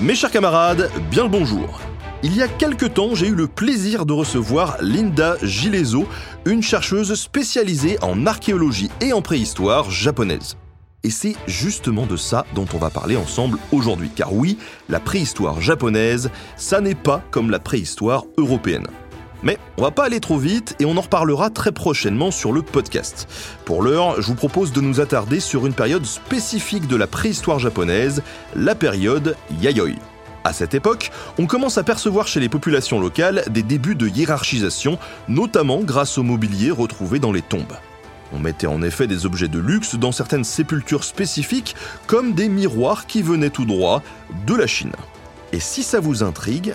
Mes chers camarades, bien le bonjour. Il y a quelques temps, j'ai eu le plaisir de recevoir Linda Gileso, une chercheuse spécialisée en archéologie et en préhistoire japonaise. Et c'est justement de ça dont on va parler ensemble aujourd'hui. Car oui, la préhistoire japonaise, ça n'est pas comme la préhistoire européenne. Mais on va pas aller trop vite et on en reparlera très prochainement sur le podcast. Pour l'heure, je vous propose de nous attarder sur une période spécifique de la préhistoire japonaise, la période Yayoi. À cette époque, on commence à percevoir chez les populations locales des débuts de hiérarchisation, notamment grâce au mobilier retrouvé dans les tombes. On mettait en effet des objets de luxe dans certaines sépultures spécifiques, comme des miroirs qui venaient tout droit de la Chine. Et si ça vous intrigue,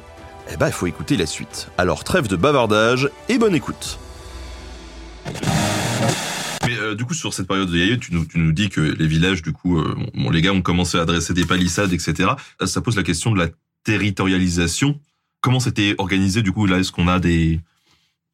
eh ben il faut écouter la suite. Alors trêve de bavardage et bonne écoute. Mais euh, du coup, sur cette période de Yayoi, tu nous, tu nous dis que les villages, du coup, euh, bon, les gars ont commencé à dresser des palissades, etc. Ça pose la question de la territorialisation. Comment c'était organisé, du coup, là, est-ce qu'on a des,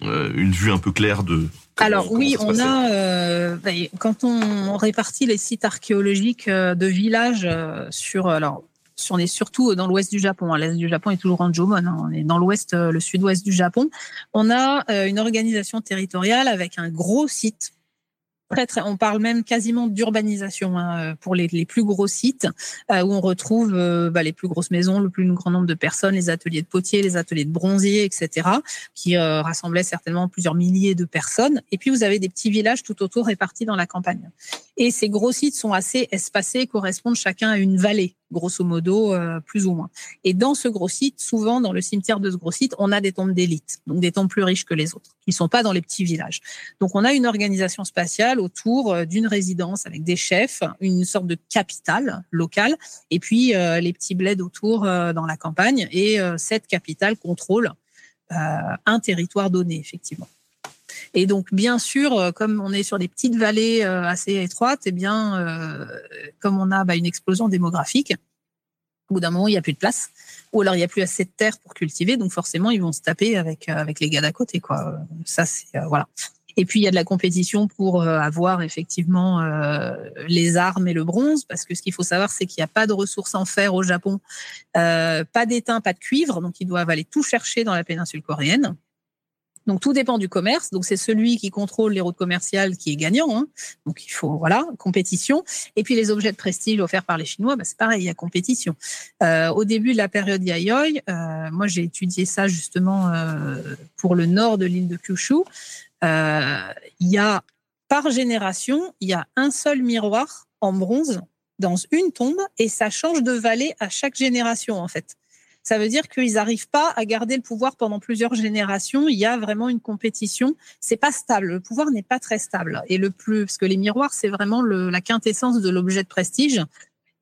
euh, une vue un peu claire de. Alors oui, on a euh, bah, quand on, répartit les sites archéologiques euh, de villages sur alors on est surtout dans l'ouest du Japon. Hein. L'est du Japon est toujours en Jomon. Hein. On est dans l'ouest, le sud-ouest du Japon. On a une organisation territoriale avec un gros site on parle même quasiment d'urbanisation hein, euh, pour les, plus gros sites euh, où on retrouve euh, bah, les plus grosses maisons, le plus grand nombre de personnes, les ateliers de potiers, les ateliers de bronziers, etc., qui rassemblaient certainement plusieurs milliers de personnes. Et puis vous avez des petits villages tout autour répartis dans la campagne. Et ces gros sites sont assez espacés, correspondent chacun à une vallée grosso modo, euh, plus ou moins. Et dans ce gros site, souvent dans le cimetière de ce gros site, on a des tombes d'élite, donc des tombes plus riches que les autres, qui sont pas dans les petits villages. Donc on a une organisation spatiale autour euh, d'une résidence avec des chefs, une sorte de capitale locale, et puis euh, les petits bleds autour dans la campagne. Et cette capitale contrôle un territoire donné, effectivement. Et donc, bien sûr, euh, comme on est sur des petites vallées euh, assez étroites, et eh bien, euh, comme on a bah, une explosion démographique, au bout d'un moment, il n'y a plus de place, ou alors il n'y a plus assez de terre pour cultiver, donc forcément, ils vont se taper avec avec les gars d'à côté, quoi. Ça, c'est voilà. Et puis il y a de la compétition pour avoir effectivement les armes et le bronze, parce que ce qu'il faut savoir, c'est qu'il n'y a pas de ressources en fer au Japon, pas d'étain, pas de cuivre, donc ils doivent aller tout chercher dans la péninsule coréenne. Donc tout dépend du commerce. Donc c'est celui qui contrôle les routes commerciales qui est gagnant. Hein. Donc il faut voilà compétition. Et puis les objets de prestige offerts par les Chinois, bah, c'est pareil, il y a compétition. Euh, au début de la période Yayoi, euh, moi j'ai étudié ça justement euh, pour le nord de l'île de Kyushu. il y a par génération, il y a un seul miroir en bronze dans une tombe et ça change de vallée à chaque génération en fait ça veut dire qu'ils n'arrivent pas à garder le pouvoir pendant plusieurs générations. Il y a vraiment une compétition. C'est pas stable. Le pouvoir n'est pas très stable. Et le plus, parce que les miroirs, c'est vraiment la quintessence de l'objet de prestige.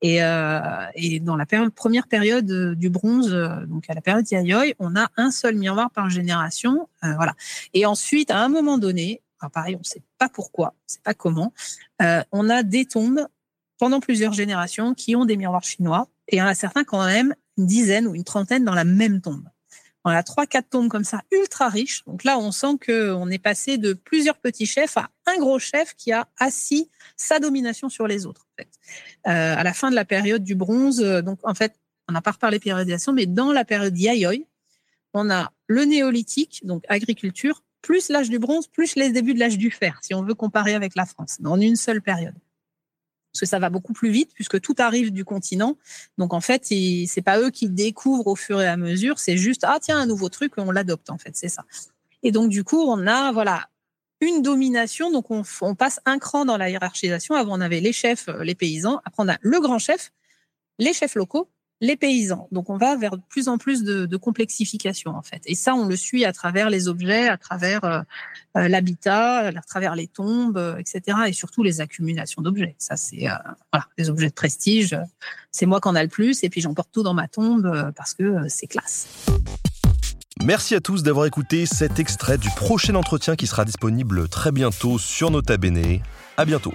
Et, euh, dans la première période euh, du bronze, euh, donc à la période Yayoi, on a un seul miroir par génération. voilà. Et ensuite, à un moment donné, pareil, on ne sait pas pourquoi, on ne sait pas comment, on a des tombes pendant plusieurs générations qui ont des miroirs chinois. Et il y en a certains quand même une dizaine ou une trentaine dans la même tombe. On a trois, quatre tombes comme ça, ultra riches. Donc là, on sent qu'on est passé de plusieurs petits chefs à un gros chef qui a assis sa domination sur les autres. Euh, à la fin de la période du bronze, euh, donc en fait, on n'a pas reparlé périodisation, mais dans la période Yayoi, on a le néolithique, donc agriculture, plus l'âge du bronze, plus les débuts de l'âge du fer, si on veut comparer avec la France, dans une seule période parce que ça va beaucoup plus vite puisque tout arrive du continent. Donc en fait, c'est pas eux qui découvrent au fur et à mesure, c'est juste ah tiens un nouveau truc, on l'adopte en fait, c'est ça. Et donc du coup, on a voilà une domination. Donc on, on, passe un cran dans la hiérarchisation. Avant, on avait les chefs, les paysans. Après, on a le grand chef, les chefs locaux les paysans. Donc on va vers de plus en plus de, complexification en fait. Et ça, on le suit à travers les objets, à travers euh, euh, l'habitat, à travers les tombes, etc. Et surtout les accumulations d'objets. Ça, c'est voilà, les objets de prestige. C'est moi qui en a le plus, et puis j'emporte tout dans ma tombe parce que c'est classe. Merci à tous d'avoir écouté cet extrait du prochain entretien qui sera disponible très bientôt sur Nota Bene. À bientôt.